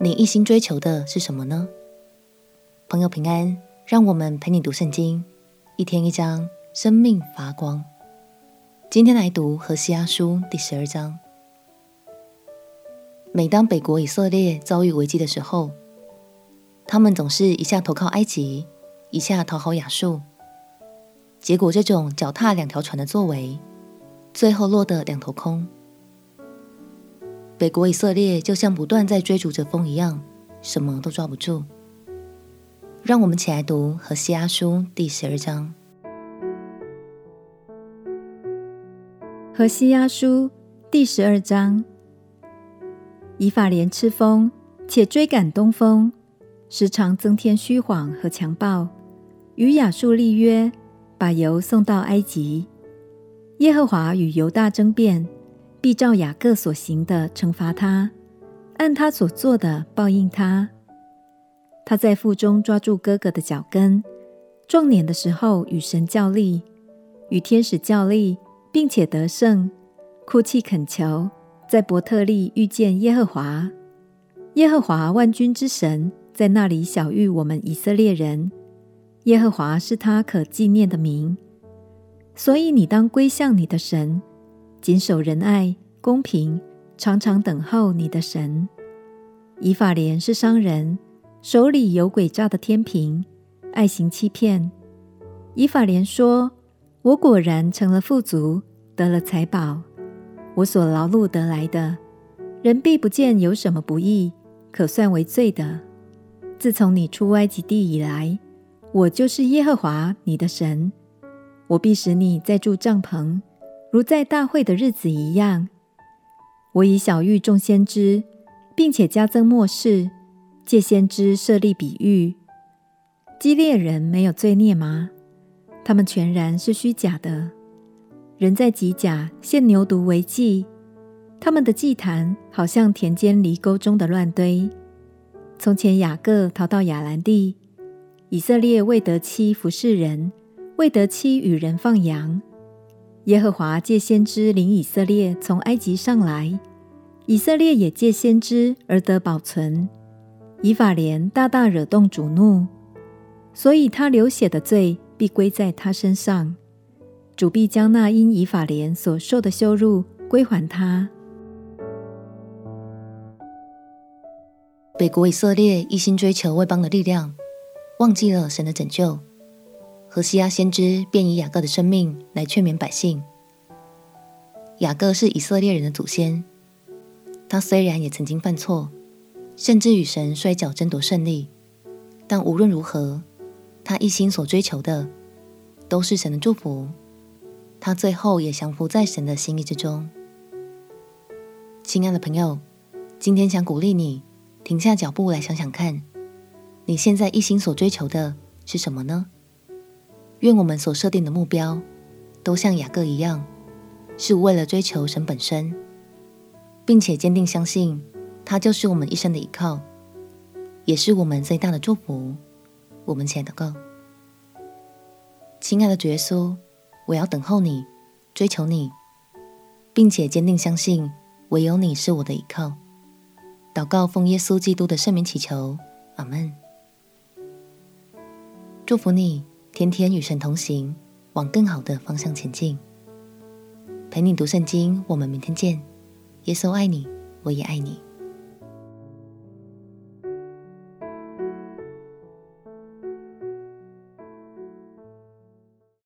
你一心追求的是什么呢？朋友平安，让我们陪你读圣经，一天一章，生命发光。今天来读何西阿书第十二章。每当北国以色列遭遇危机的时候，他们总是一下投靠埃及，一下讨好亚述，结果这种脚踏两条船的作为，最后落得两头空。北国以色列就像不断在追逐着风一样，什么都抓不住。让我们起来读何西阿书第十二章。何西阿书第十二章：以法莲吃风，且追赶东风，时常增添虚谎和强暴，与亚述立约，把油送到埃及。耶和华与犹大争辩。必照雅各所行的惩罚他，按他所做的报应他。他在腹中抓住哥哥的脚跟，壮年的时候与神较力，与天使较力，并且得胜，哭泣恳求，在伯特利遇见耶和华。耶和华万军之神在那里晓諭我们以色列人，耶和华是他可纪念的名，所以你当归向你的神。谨守仁爱、公平，常常等候你的神。以法莲是商人，手里有诡诈的天平，爱行欺骗。以法莲说：“我果然成了富足，得了财宝。我所劳碌得来的，人必不见有什么不义，可算为罪的。自从你出埃及地以来，我就是耶和华你的神。我必使你在住帐篷。”如在大会的日子一样，我以小玉众先知，并且加增末世，借先知设立比喻。基列人没有罪孽吗？他们全然是虚假的。人在吉甲献牛犊为祭，他们的祭坛好像田间犁沟中的乱堆。从前雅各逃到亚兰地，以色列未得妻服侍人，未得妻与人放羊。耶和华借先知领以色列从埃及上来，以色列也借先知而得保存。以法莲大大惹动主怒，所以他流血的罪必归在他身上。主必将那因以法莲所受的羞辱归还他。北国以色列一心追求外邦的力量，忘记了神的拯救。何西阿先知便以雅各的生命来劝勉百姓。雅各是以色列人的祖先，他虽然也曾经犯错，甚至与神摔角争夺胜利，但无论如何，他一心所追求的都是神的祝福。他最后也降服在神的心意之中。亲爱的朋友，今天想鼓励你停下脚步来想想看，你现在一心所追求的是什么呢？愿我们所设定的目标，都像雅各一样，是为了追求神本身，并且坚定相信他就是我们一生的依靠，也是我们最大的祝福。我们起来祷告，亲爱的主耶稣，我要等候你，追求你，并且坚定相信唯有你是我的依靠。祷告奉耶稣基督的圣名祈求，阿门。祝福你。天天与神同行，往更好的方向前进。陪你读圣经，我们明天见。耶稣爱你，我也爱你。